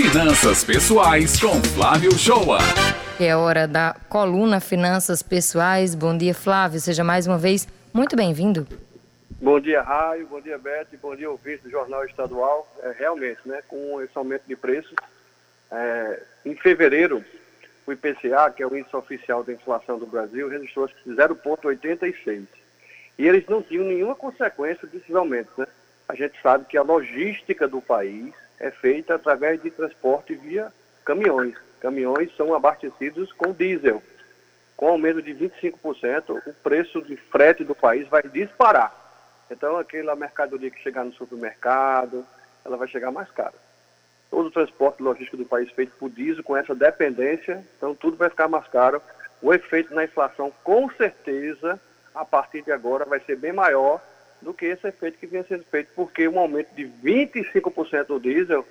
Finanças Pessoais com Flávio Shoa. É hora da coluna Finanças Pessoais. Bom dia, Flávio. Seja mais uma vez muito bem-vindo. Bom dia, Raio. Bom dia, Beth. Bom dia, ouvinte do Jornal Estadual. É, realmente, né, com esse aumento de preços, é, em fevereiro, o IPCA, que é o índice oficial da inflação do Brasil, registrou 0,86. E eles não tinham nenhuma consequência desses aumentos. Né? A gente sabe que a logística do país é feita através de transporte via caminhões. Caminhões são abastecidos com diesel. Com aumento de 25%, o preço de frete do país vai disparar. Então, aquela mercadoria que chegar no supermercado, ela vai chegar mais cara. Todo o transporte logístico do país feito por diesel, com essa dependência, então tudo vai ficar mais caro. O efeito na inflação, com certeza, a partir de agora, vai ser bem maior do que esse efeito que vinha sendo feito, porque um aumento de 25% do diesel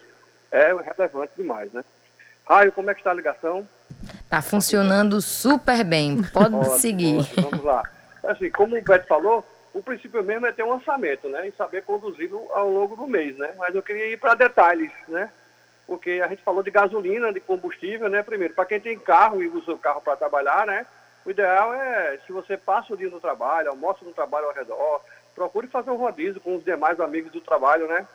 é relevante demais, né? Raio, como é que está a ligação? Está funcionando super bem, pode ótimo, seguir. Ótimo, vamos lá. Assim, como o Beto falou, o princípio mesmo é ter um orçamento, né? E saber conduzi-lo ao longo do mês, né? Mas eu queria ir para detalhes, né? Porque a gente falou de gasolina, de combustível, né? Primeiro, para quem tem carro e usa o carro para trabalhar, né? O ideal é, se você passa o dia no trabalho, almoça no trabalho ao redor, procure fazer um rodízio com os demais amigos do trabalho, né?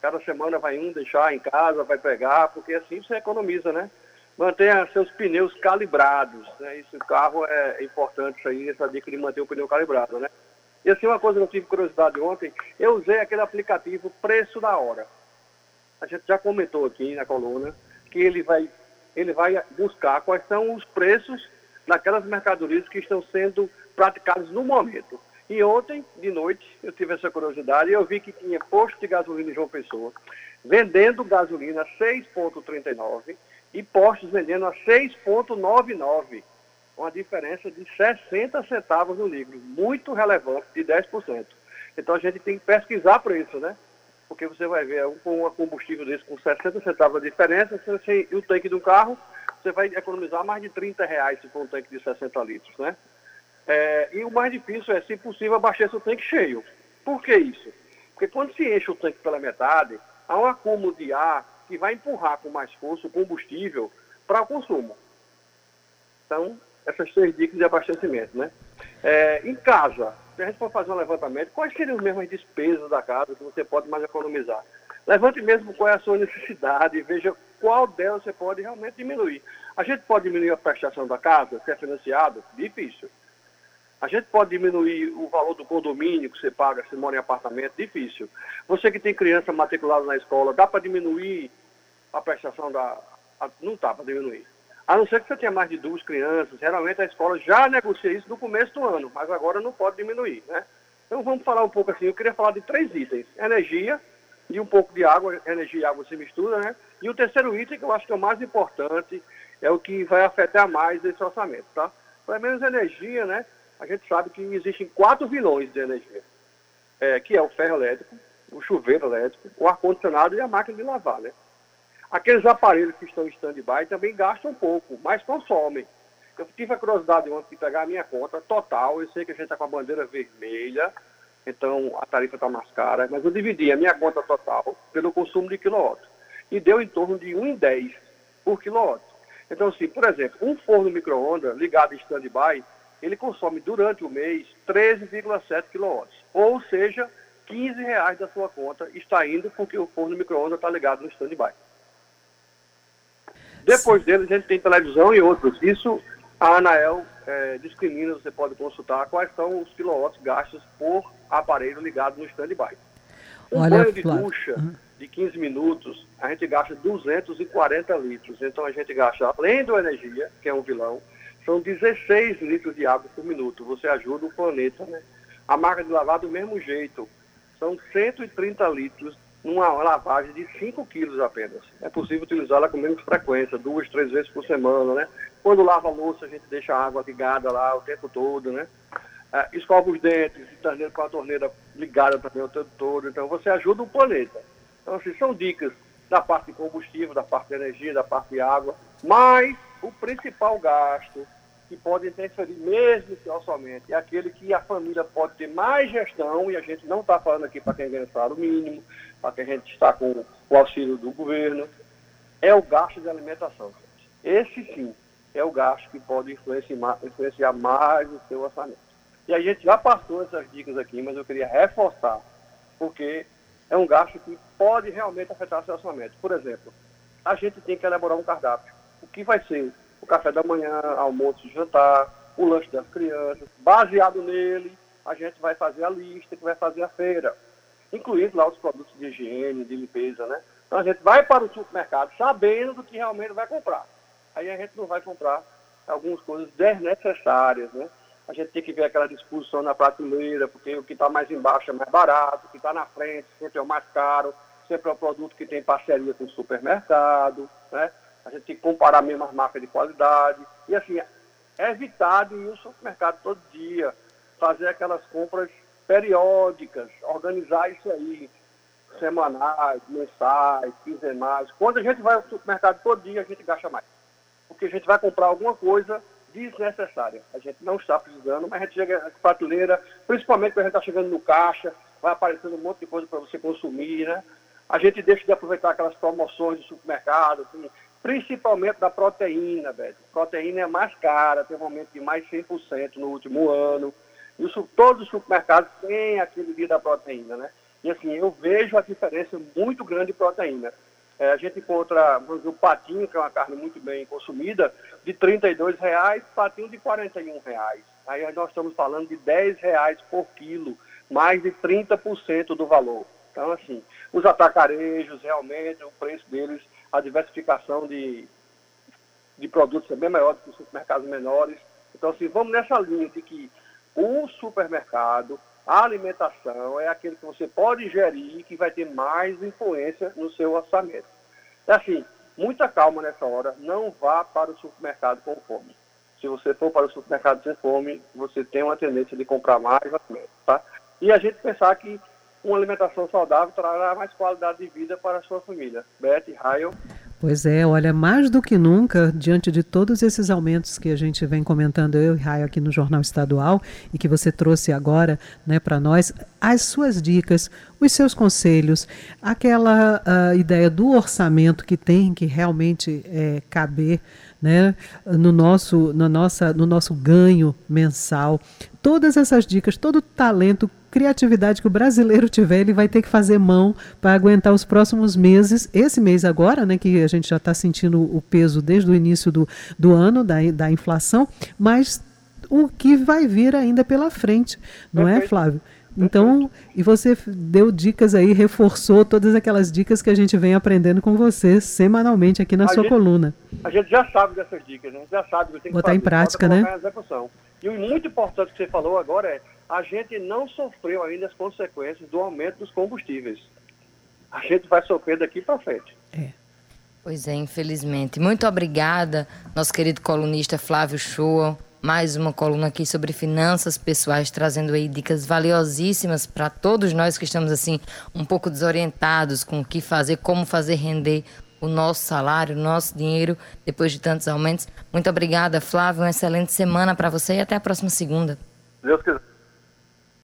Cada semana vai um deixar em casa, vai pegar, porque assim você economiza, né? Mantenha seus pneus calibrados, né? Isso, o carro é importante isso aí, essa dica de manter o pneu calibrado, né? E assim, uma coisa que eu tive curiosidade ontem, eu usei aquele aplicativo Preço da Hora. A gente já comentou aqui na coluna que ele vai, ele vai buscar quais são os preços daquelas mercadorias que estão sendo praticadas no momento. E ontem, de noite, eu tive essa curiosidade e eu vi que tinha posto de gasolina em João Pessoa vendendo gasolina a 6,39 e postos vendendo a 6,99. Uma diferença de 60 centavos no litro, muito relevante, de 10%. Então a gente tem que pesquisar preço, né? Porque você vai ver um, um combustível desse com 60 centavos de diferença, se você, o tanque de um carro, você vai economizar mais de 30 reais se for um tanque de 60 litros, né? É, e o mais difícil é, se possível, abastecer o tanque cheio. Por que isso? Porque quando se enche o tanque pela metade, há um acúmulo de ar que vai empurrar com mais força o combustível para o consumo. Então, essas três dicas de abastecimento, né? É, em casa, se a gente for fazer um levantamento, quais seriam as mesmas despesas da casa que você pode mais economizar? Levante mesmo qual é a sua necessidade e veja qual delas você pode realmente diminuir. A gente pode diminuir a prestação da casa, se é financiado? Difícil. A gente pode diminuir o valor do condomínio que você paga se mora em apartamento? Difícil. Você que tem criança matriculada na escola, dá para diminuir a prestação da. A, não dá para diminuir. A não ser que você tenha mais de duas crianças, geralmente a escola já negocia isso no começo do ano, mas agora não pode diminuir, né? Então vamos falar um pouco assim, eu queria falar de três itens. Energia, e um pouco de água, energia e água se mistura, né? E o terceiro item, que eu acho que é o mais importante, é o que vai afetar mais esse orçamento, tá? Pelo menos energia, né? A gente sabe que existem quatro vilões de energia, é, que é o ferro elétrico, o chuveiro elétrico, o ar-condicionado e a máquina de lavar. Né? Aqueles aparelhos que estão em stand-by também gastam pouco, mas consomem. Eu tive a curiosidade ontem de pegar a minha conta total, eu sei que a gente está com a bandeira vermelha, então a tarifa está mais cara, mas eu dividi a minha conta total pelo consumo de quilowatt. E deu em torno de 1,10 por quilowatt. Então, assim, por exemplo, um forno micro-ondas ligado em stand-by, ele consome durante o mês 13,7 kW. Ou seja, 15 reais da sua conta está indo porque o forno micro-ondas está ligado no stand-by. Depois dele, a gente tem televisão e outros. Isso a Anael é, discrimina, você pode consultar quais são os quilowatts gastos por aparelho ligado no stand-by. Um Olha, banho de Flávio. ducha de 15 minutos, a gente gasta 240 litros. Então a gente gasta, além da energia, que é um vilão, são 16 litros de água por minuto. Você ajuda o planeta, né? A máquina de lavar do mesmo jeito. São 130 litros numa lavagem de 5 quilos apenas. É possível utilizá-la com menos frequência, duas, três vezes por semana, né? Quando lava a louça, a gente deixa a água ligada lá o tempo todo, né? É, escova os dentes, torneira com a torneira ligada também o tempo todo. Então, você ajuda o planeta. Então, assim, são dicas da parte de combustível, da parte de energia, da parte de água, mas o principal gasto que pode interferir mesmo esse orçamento é aquele que a família pode ter mais gestão, e a gente não está falando aqui para quem ganha salário mínimo, para quem a gente está com o auxílio do governo, é o gasto de alimentação. Esse sim é o gasto que pode influenciar, influenciar mais o seu orçamento. E a gente já passou essas dicas aqui, mas eu queria reforçar, porque é um gasto que pode realmente afetar seu orçamento. Por exemplo, a gente tem que elaborar um cardápio. O que vai ser o café da manhã, almoço e jantar, o lanche das crianças. Baseado nele, a gente vai fazer a lista, que vai fazer a feira, incluindo lá os produtos de higiene, de limpeza, né? Então a gente vai para o supermercado sabendo do que realmente vai comprar. Aí a gente não vai comprar algumas coisas desnecessárias, né? A gente tem que ver aquela disposição na prateleira, porque o que está mais embaixo é mais barato, o que está na frente sempre é o mais caro, sempre é o produto que tem parceria com o supermercado, né? A gente comparar mesmo as marcas de qualidade. E assim, evitar de ir ao supermercado todo dia, fazer aquelas compras periódicas, organizar isso aí, semanais, mensais, quinzenais. Quando a gente vai ao supermercado todo dia, a gente gasta mais. Porque a gente vai comprar alguma coisa desnecessária. A gente não está precisando, mas a gente chega na prateleira, principalmente quando a gente está chegando no caixa, vai aparecendo um monte de coisa para você consumir, né? A gente deixa de aproveitar aquelas promoções do supermercado, assim, principalmente da proteína, velho. Proteína é mais cara, tem um aumento de mais 100% no último ano. Isso, todos os supermercados têm aquele dia da proteína, né? E assim, eu vejo a diferença muito grande de proteína. É, a gente encontra, vamos dizer, o patinho, que é uma carne muito bem consumida, de R$ reais, patinho de R$ reais. Aí nós estamos falando de R$ reais por quilo, mais de 30% do valor. Então, assim, os atacarejos, realmente, o preço deles, a diversificação de, de produtos é bem maior do que os supermercados menores. Então, assim, vamos nessa linha de que o supermercado, a alimentação é aquele que você pode gerir que vai ter mais influência no seu orçamento. É assim, muita calma nessa hora, não vá para o supermercado com fome. Se você for para o supermercado sem fome, você tem uma tendência de comprar mais tá? E a gente pensar que uma alimentação saudável trará mais qualidade de vida para a sua família. Beth, Raio. Pois é, olha, mais do que nunca, diante de todos esses aumentos que a gente vem comentando, eu e Raio aqui no Jornal Estadual, e que você trouxe agora né, para nós, as suas dicas, os seus conselhos, aquela uh, ideia do orçamento que tem que realmente é, caber né, no, nosso, no, nossa, no nosso ganho mensal. Todas essas dicas, todo o talento criatividade que o brasileiro tiver, ele vai ter que fazer mão para aguentar os próximos meses. Esse mês agora, né, que a gente já está sentindo o peso desde o início do, do ano, da, da inflação, mas o que vai vir ainda pela frente, não é, Flávio? Então, e você deu dicas aí, reforçou todas aquelas dicas que a gente vem aprendendo com você semanalmente aqui na a sua gente, coluna. A gente já sabe dessas dicas, né? já sabe que tem que botar fazer, em prática, né? E o muito importante que você falou agora é a gente não sofreu ainda as consequências do aumento dos combustíveis. A gente vai sofrer daqui para frente. É. Pois é, infelizmente. Muito obrigada, nosso querido colunista Flávio Shoa. Mais uma coluna aqui sobre finanças pessoais, trazendo aí dicas valiosíssimas para todos nós que estamos assim um pouco desorientados com o que fazer, como fazer render o nosso salário, o nosso dinheiro depois de tantos aumentos. Muito obrigada, Flávio. Uma excelente semana para você e até a próxima segunda. Deus quiser.